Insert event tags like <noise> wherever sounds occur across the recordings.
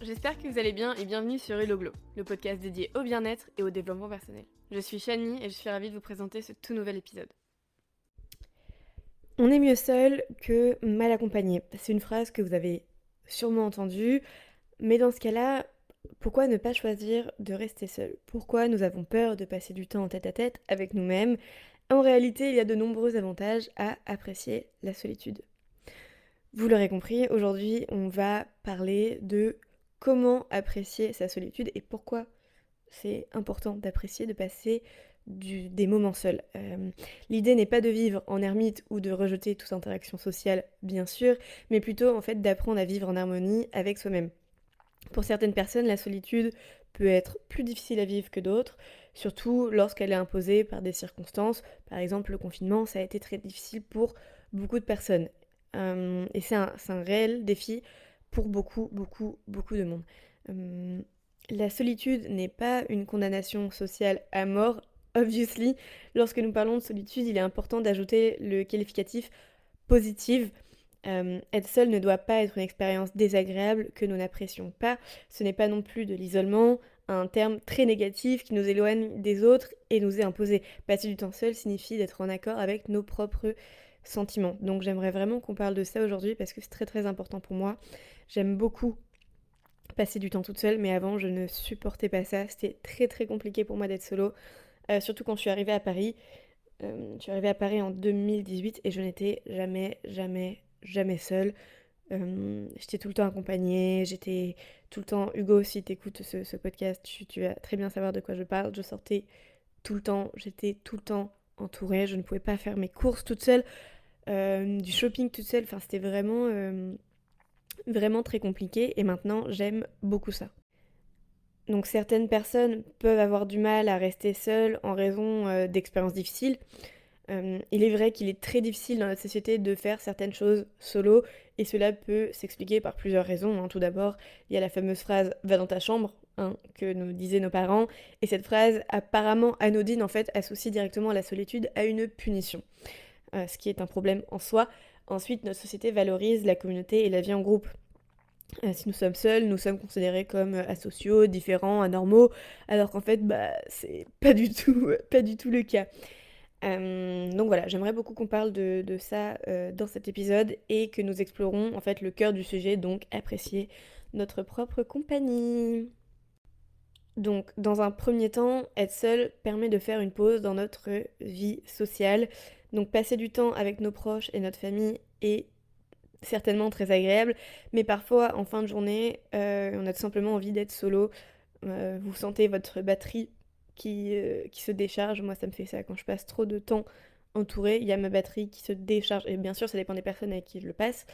j'espère que vous allez bien et bienvenue sur Huloglo, le podcast dédié au bien-être et au développement personnel. Je suis Shani et je suis ravie de vous présenter ce tout nouvel épisode. On est mieux seul que mal accompagné. C'est une phrase que vous avez sûrement entendue, mais dans ce cas-là, pourquoi ne pas choisir de rester seul? Pourquoi nous avons peur de passer du temps en tête à tête avec nous-mêmes? En réalité, il y a de nombreux avantages à apprécier la solitude. Vous l'aurez compris, aujourd'hui on va parler de comment apprécier sa solitude et pourquoi c'est important d'apprécier, de passer des moments seuls. Euh, l'idée n'est pas de vivre en ermite ou de rejeter toute interaction sociale, bien sûr, mais plutôt en fait d'apprendre à vivre en harmonie avec soi-même. Pour certaines personnes, la solitude peut être plus difficile à vivre que d'autres, surtout lorsqu'elle est imposée par des circonstances. Par exemple, le confinement, ça a été très difficile pour beaucoup de personnes. Euh, et c'est un, réel défi pour beaucoup, beaucoup, beaucoup de monde. Euh, la solitude n'est pas une condamnation sociale à mort, obviously. Lorsque nous parlons de solitude, il est important d'ajouter le qualificatif positive. Euh, être seul ne doit pas être une expérience désagréable que nous n'apprécions pas. Ce n'est pas non plus de l'isolement, un terme très négatif qui nous éloigne des autres et nous est imposé. Passer du temps seul signifie d'être en accord avec nos propres sentiments. Donc j'aimerais vraiment qu'on parle de ça aujourd'hui parce que c'est très très important pour moi. J'aime beaucoup passer du temps toute seule, mais avant je ne supportais pas ça. C'était très très compliqué pour moi d'être solo, euh, surtout quand je suis arrivée à Paris. Euh, je suis arrivée à Paris en 2018 et je n'étais jamais, jamais, jamais seule. Euh, j'étais tout le temps accompagnée, j'étais tout le temps... Hugo, si tu écoutes ce, ce podcast, tu, tu, vas très bien savoir de quoi je parle. Je sortais tout le temps, j'étais tout le temps entourée, je ne pouvais pas faire mes courses toute seule, du shopping toute seule, enfin c'était vraiment, vraiment très compliqué et maintenant j'aime beaucoup ça. Donc certaines personnes peuvent avoir du mal à rester seules en raison euh, d'expériences difficiles. il est vrai qu'il est très difficile dans notre société de faire certaines choses solo et cela peut s'expliquer par plusieurs raisons. Hein. Tout d'abord, il y a la fameuse phrase va dans ta chambre Hein, que nous disaient nos parents, et cette phrase apparemment anodine en fait associe directement la solitude à une punition, euh, ce qui est un problème en soi. Ensuite, notre société valorise la communauté et la vie en groupe. Euh, si nous sommes seuls, nous sommes considérés comme euh, asociaux, différents, anormaux, alors qu'en fait, bah, c'est pas du tout, <laughs> pas du tout le cas. donc voilà, j'aimerais beaucoup qu'on parle de, de ça dans cet épisode et que nous explorons en fait le cœur du sujet, donc apprécier notre propre compagnie. Donc, dans un premier temps, être seul permet de faire une pause dans notre vie sociale. Donc, passer du temps avec nos proches et notre famille est certainement très agréable, mais parfois, en fin de journée, euh, on a tout simplement envie d'être solo. Euh, vous sentez votre batterie qui, euh, qui se décharge. Moi, ça me fait ça quand je passe trop de temps entourée. Il y a ma batterie qui se décharge. Et bien sûr, ça dépend des personnes avec qui je le passe.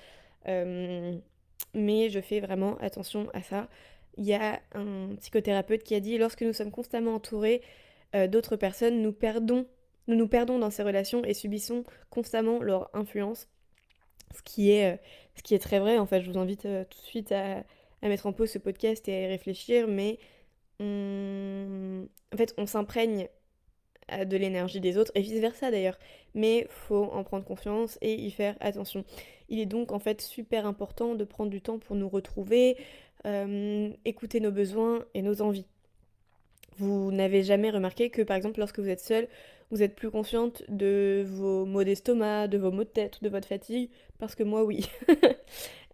mais je fais vraiment attention à ça il y a un psychothérapeute qui a dit lorsque nous sommes constamment entourés d'autres personnes, nous perdons, nous nous perdons dans ces relations et subissons constamment leur influence. Ce qui est, euh, ce qui est très vrai. En fait, je vous invite euh, tout de suite à, mettre en pause ce podcast et à y réfléchir. Mais en fait, on s'imprègne de l'énergie des autres et vice versa d'ailleurs. Mais faut en prendre confiance et y faire attention. Il est donc en fait super important de prendre du temps pour nous retrouver, euh, écouter nos besoins et nos envies. Vous n'avez jamais remarqué que par exemple lorsque vous êtes seul, vous êtes plus consciente de vos maux d'estomac, de vos maux de tête, de votre fatigue, parce que moi oui. <laughs>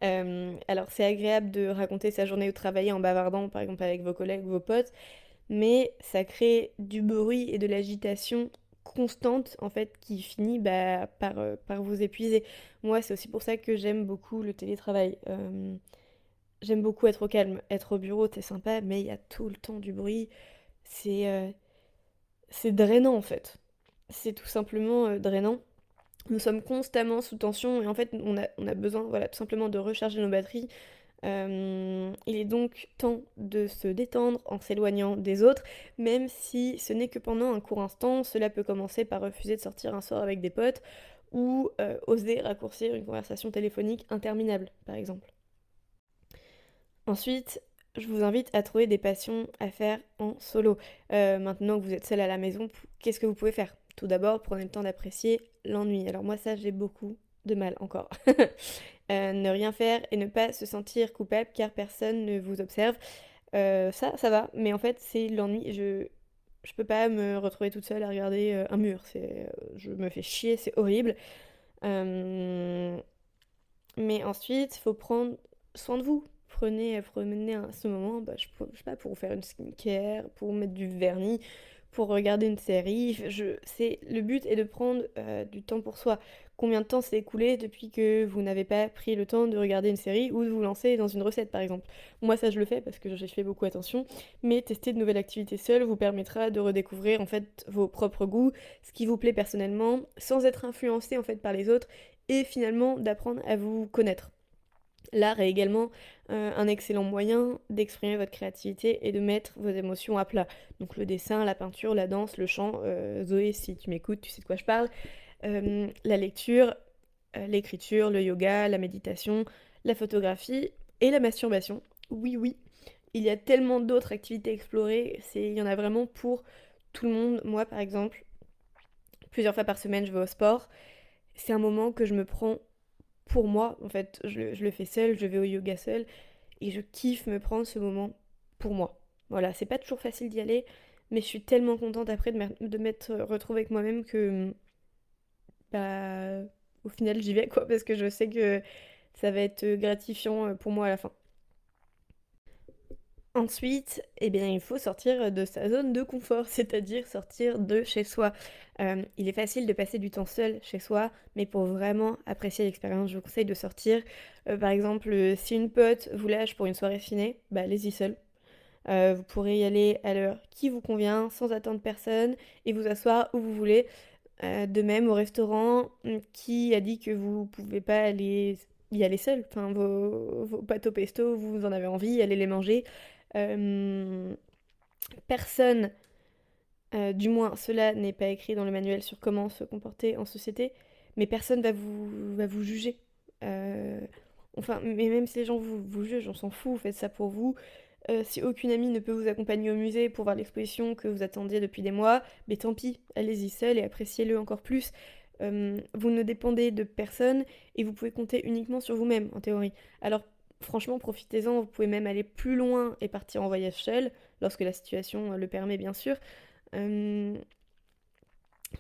Euh, alors c'est agréable de raconter sa journée au travail en bavardant par exemple avec vos collègues, vos potes, mais ça crée du bruit et de l'agitation constante en fait qui finit bah, par, euh, par vous épuiser. Moi c'est aussi pour ça que j'aime beaucoup le télétravail. J'aime beaucoup être au calme. Être au bureau, c'est sympa, mais il y a tout le temps du bruit. C'est euh, c'est drainant en fait. C'est tout simplement euh, drainant. Nous sommes constamment sous tension et en fait on a, besoin voilà, tout simplement de recharger nos batteries. Euh, il est donc temps de se détendre en s'éloignant des autres, même si ce n'est que pendant un court instant. Cela peut commencer par refuser de sortir un soir avec des potes ou oser raccourcir une conversation téléphonique interminable, par exemple. Ensuite, je vous invite à trouver des passions à faire en solo. Euh, maintenant que vous êtes seul à la maison, qu'est-ce que vous pouvez faire? Tout d'abord, prenez le temps d'apprécier l'ennui. Alors moi ça, j'ai beaucoup, de mal encore. <laughs> Euh, ne rien faire et ne pas se sentir coupable car personne ne vous observe. Euh, ça, ça va, mais en fait, c'est l'ennui. Je, je peux pas me retrouver toute seule à regarder euh, un mur. Je me fais chier, c'est horrible. Mais ensuite, faut prendre soin de vous. Prenez, prenez à ce moment, bah, je, je sais pas, pour vous faire une skincare, pour mettre du vernis, pour regarder une série. Je, le but est de prendre euh, du temps pour soi. Combien de temps s'est écoulé depuis que vous n'avez pas pris le temps de regarder une série ou de vous lancer dans une recette par exemple? Moi ça je le fais parce que j'ai fait beaucoup attention, mais tester de nouvelles activités seule vous permettra de redécouvrir en fait vos propres goûts, ce qui vous plaît personnellement, sans être influencé en fait par les autres et finalement d'apprendre à vous connaître. L'art est également euh, un excellent moyen d'exprimer votre créativité et de mettre vos émotions à plat. Donc le dessin, la peinture, la danse, le chant, euh, Zoé, si tu m'écoutes, tu sais de quoi je parle, euh, la lecture, l'écriture, le yoga, la méditation, la photographie et la masturbation. Oui, oui, il y a tellement d'autres activités à explorer, il y en a vraiment pour tout le monde. Moi, par exemple, plusieurs fois par semaine, je vais au sport. C'est un moment que je me prends pour moi, en fait, je, le fais seul, je vais au yoga seul, et je kiffe me prendre ce moment pour moi. Voilà, c'est pas toujours facile d'y aller, mais je suis tellement contente après de m'être retrouvée avec moi-même que, bah, au final, j'y vais, quoi, parce que je sais que ça va être gratifiant pour moi à la fin. Ensuite, eh bien, il faut sortir de sa zone de confort, c'est-à-dire sortir de chez soi. Euh, il est facile de passer du temps seul chez soi, mais pour vraiment apprécier l'expérience, je vous conseille de sortir. Euh, par exemple, euh, si une pote vous lâche pour une soirée ciné, bah allez-y seul. vous pourrez y aller à l'heure qui vous convient, sans attendre personne, et vous asseoir où vous voulez. de même, au restaurant, hum, qui a dit que vous pouvez pas aller y aller seul vos, vos pâtes au pesto, vous en avez envie, allez les manger. Euh, personne, euh, du moins cela n'est pas écrit dans le manuel sur comment se comporter en société, mais personne va vous, va vous juger. Euh, enfin, mais même si les gens vous, vous jugent, on s'en fout, faites ça pour vous. si aucune amie ne peut vous accompagner au musée pour voir l'exposition que vous attendiez depuis des mois, mais tant pis, allez-y seul et appréciez-le encore plus. vous ne dépendez de personne et vous pouvez compter uniquement sur vous-même, en théorie. Alors franchement, profitez-en, vous pouvez même aller plus loin et partir en voyage seul, lorsque la situation le permet bien sûr. Euh,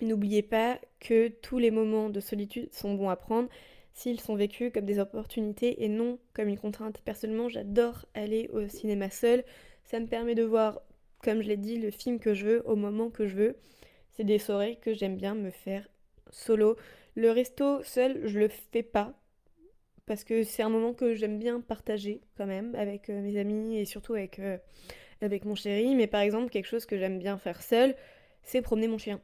n'oubliez pas que tous les moments de solitude sont bons à prendre s'ils sont vécus comme des opportunités et non comme une contrainte. Personnellement, j'adore aller au cinéma seul. Ça me permet de voir, comme je l'ai dit, le film que je veux au moment que je veux. C'est des soirées que j'aime bien me faire solo. Le resto seul, je le fais pas parce que c'est un moment que j'aime bien partager quand même avec euh, mes amis et surtout avec, euh, avec mon chéri. Mais par exemple, quelque chose que j'aime bien faire seule, c'est promener mon chien.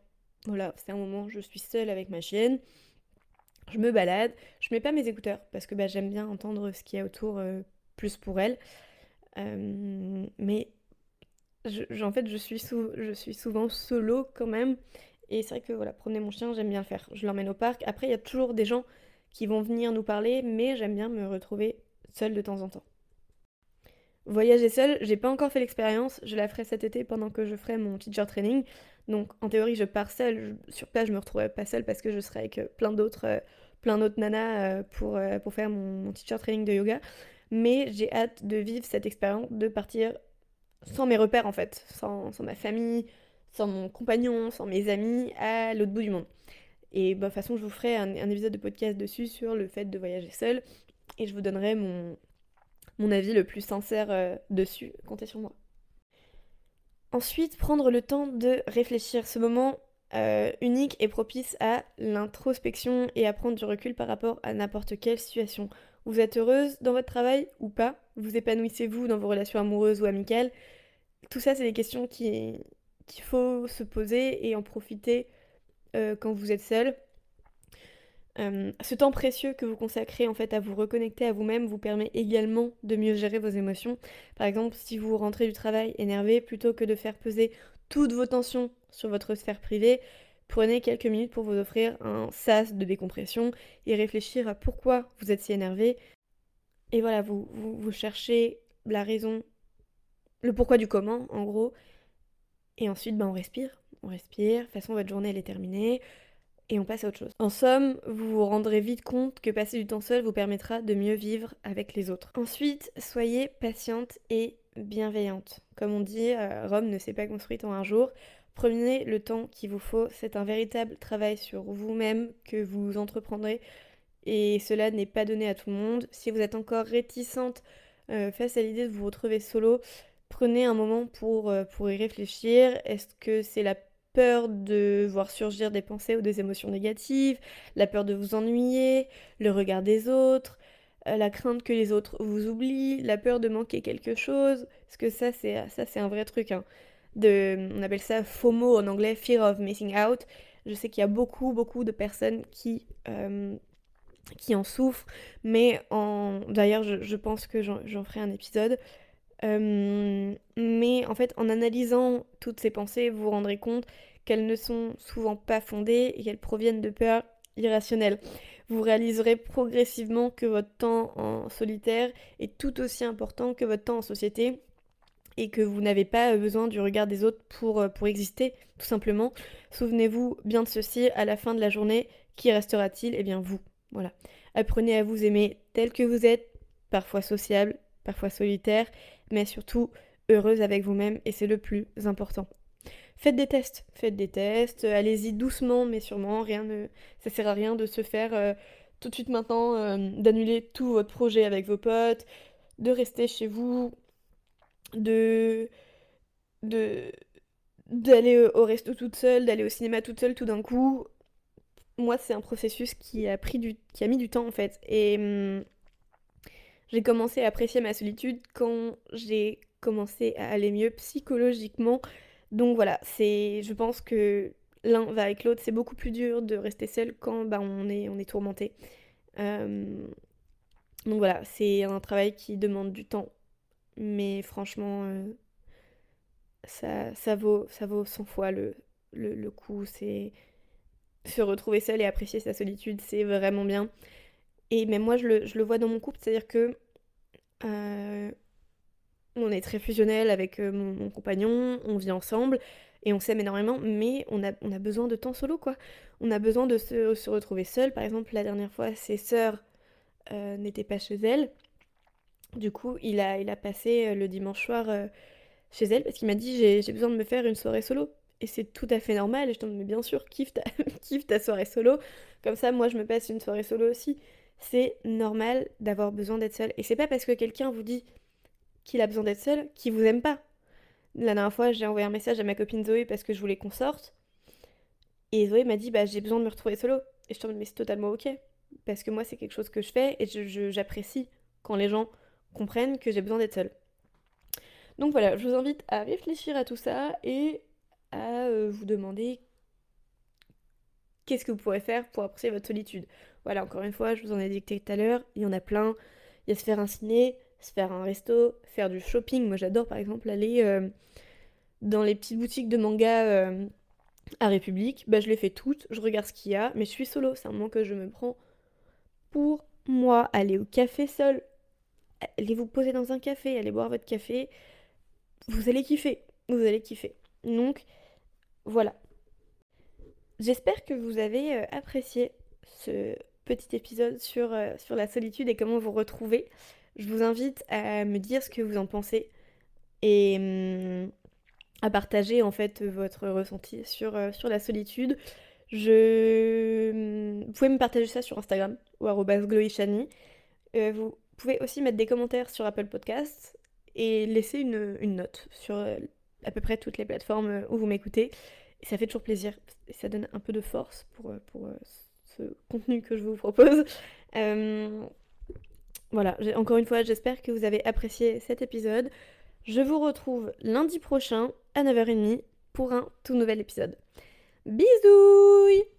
Voilà, c'est un moment où je suis seule avec ma chienne, je me balade, je mets pas mes écouteurs parce que bah, j'aime bien entendre ce qu'il y a autour euh, plus pour elle. mais en fait, je suis, je suis souvent solo quand même. Et c'est vrai que voilà, promener mon chien, j'aime bien le faire. Je l'emmène au parc. Après, il y a toujours des gens qui vont venir nous parler, mais j'aime bien me retrouver seule de temps en temps. Voyager seule, j'ai pas encore fait l'expérience, je la ferai cet été pendant que je ferai mon teacher training. Donc en théorie, je pars seule, sur place, je me retrouverai pas seule parce que je serai avec euh, plein d'autres euh, plein d'autres nanas euh, pour, pour faire mon, teacher training de yoga. Mais j'ai hâte de vivre cette expérience, de partir sans mes repères en fait, sans, sans ma famille, sans mon compagnon, sans mes amis, à l'autre bout du monde. Et bah, de toute façon, je vous ferai un, épisode de podcast dessus sur le fait de voyager seul. Et je vous donnerai mon, mon avis le plus sincère euh, dessus. Comptez sur moi. Ensuite, prendre le temps de réfléchir. Ce moment euh, unique et propice à l'introspection et à prendre du recul par rapport à n'importe quelle situation. Vous êtes heureuse dans votre travail ou pas? Vous épanouissez-vous dans vos relations amoureuses ou amicales? Tout ça, c'est des questions qu'il faut se poser et en profiter euh, quand vous êtes seul. Euh, ce temps précieux que vous consacrez en fait à vous reconnecter à vous-même vous permet également de mieux gérer vos émotions. Par exemple, si vous rentrez du travail énervé, plutôt que de faire peser toutes vos tensions sur votre sphère privée, prenez quelques minutes pour vous offrir un sas de décompression et réfléchir à pourquoi vous êtes si énervé. Et voilà, vous, vous cherchez la raison, le pourquoi du comment en gros. Et ensuite, ben, on respire on respire. De toute façon, votre journée, elle est terminée. et on passe à autre chose. En somme, vous vous rendrez vite compte que passer du temps seul vous permettra de mieux vivre avec les autres. Ensuite, soyez patiente et bienveillante. Comme on dit, euh, Rome ne s'est pas construite en un jour. Prenez le temps qu'il vous faut. C'est un véritable travail sur vous-même que vous entreprendrez et cela n'est pas donné à tout le monde. Si vous êtes encore réticente euh, face à l'idée de vous retrouver solo, prenez un moment pour, euh, pour y réfléchir. Est-ce que c'est la peur de voir surgir des pensées ou des émotions négatives, la peur de vous ennuyer, le regard des autres, euh, la crainte que les autres vous oublient, la peur de manquer quelque chose, parce que ça c'est ça c'est un vrai truc. Hein. De, on appelle ça FOMO en anglais, Fear of Missing Out. Je sais qu'il y a beaucoup beaucoup de personnes qui euh, qui en souffrent, mais d'ailleurs je, je pense que j'en ferai un épisode. Euh, mais en fait, en analysant toutes ces pensées, vous vous rendrez compte qu'elles ne sont souvent pas fondées et qu'elles proviennent de peurs irrationnelles. Vous réaliserez progressivement que votre temps en solitaire est tout aussi important que votre temps en société et que vous n'avez pas besoin du regard des autres pour, euh, pour exister, tout simplement. Souvenez-vous bien de ceci, à la fin de la journée, qui restera-t-il? Eh bien vous. Voilà. Apprenez à vous aimer tel que vous êtes, parfois sociable, parfois solitaire, mais surtout heureuse avec vous-même et c'est le plus important. Faites des tests, faites des tests, allez-y doucement mais sûrement, rien ne ça sert à rien de se faire euh, tout de suite maintenant euh, d'annuler tout votre projet avec vos potes, de rester chez vous, de de d'aller au resto toute seule, d'aller au cinéma toute seule tout d'un coup. Moi, c'est un processus qui a pris du qui a mis du temps en fait hum, j'ai commencé à apprécier ma solitude quand j'ai commencé à aller mieux psychologiquement. Donc voilà, c'est, je pense que l'un va avec l'autre. C'est beaucoup plus dur de rester seul quand bah, on, est, on est tourmenté. Euh, donc voilà, c'est un travail qui demande du temps. Mais franchement, euh, ça, ça, vaut, ça vaut 100 fois le, le, le coup. C'est se retrouver seul et apprécier sa solitude, c'est vraiment bien. Et même moi, je le, vois dans mon couple, c'est-à-dire que euh, on est très fusionnel avec euh, mon, compagnon, on vit ensemble et on s'aime énormément, mais on a, besoin de temps solo, quoi. On a besoin de se, retrouver seul. Par exemple, la dernière fois, ses sœurs euh, n'étaient pas chez elle. Du coup, il a, passé le dimanche soir chez elle parce qu'il m'a dit j'ai besoin de me faire une soirée solo. Et c'est tout à fait normal. Et je t'en mais bien sûr, <laughs> kiffe ta, kiffe ta soirée solo. Comme ça, moi, je me passe une soirée solo aussi c'est normal d'avoir besoin d'être seul. Et c'est pas parce que quelqu'un vous dit qu'il a besoin d'être seul qu'il vous aime pas. La dernière fois, j'ai envoyé un message à ma copine Zoé parce que je voulais qu'on sorte. Et Zoé m'a dit, bah j'ai besoin de me retrouver solo. Et je te mais c'est totalement ok. Parce que moi, c'est quelque chose que je fais et j'apprécie quand les gens comprennent que j'ai besoin d'être seule. Donc voilà, je vous invite à réfléchir à tout ça et à euh, vous demander qu'est-ce que vous pourrez faire pour apprécier votre solitude. Voilà, encore une fois, je vous en ai dicté tout à l'heure, il y en a plein. Il y a se faire un ciné, se faire un resto, faire du shopping. Moi j'adore par exemple aller euh, dans les petites boutiques de manga euh, à République. Bah je les fais toutes, je regarde ce qu'il y a, mais je suis solo, c'est un moment que je me prends pour moi. Aller au café seul, allez vous poser dans un café, allez boire votre café. Vous allez kiffer, vous allez kiffer. Donc voilà, J'espère que vous avez euh, apprécié ce petit épisode sur, euh, sur la solitude et comment vous retrouver. Je vous invite à me dire ce que vous en pensez et hum, à partager en fait votre ressenti sur, euh, sur la solitude. Je... Hum, vous pouvez me partager ça sur Instagram ou glowyshani. vous pouvez aussi mettre des commentaires sur Apple Podcasts et laisser une, une note sur à peu près toutes les plateformes où vous m'écoutez. Ça fait toujours plaisir. Et ça donne un peu de force pour, euh, pour euh, contenu que je vous propose. Euh, voilà, encore une fois, j'espère que vous avez apprécié cet épisode. Je vous retrouve lundi prochain à 9h30 pour un tout nouvel épisode. Bisous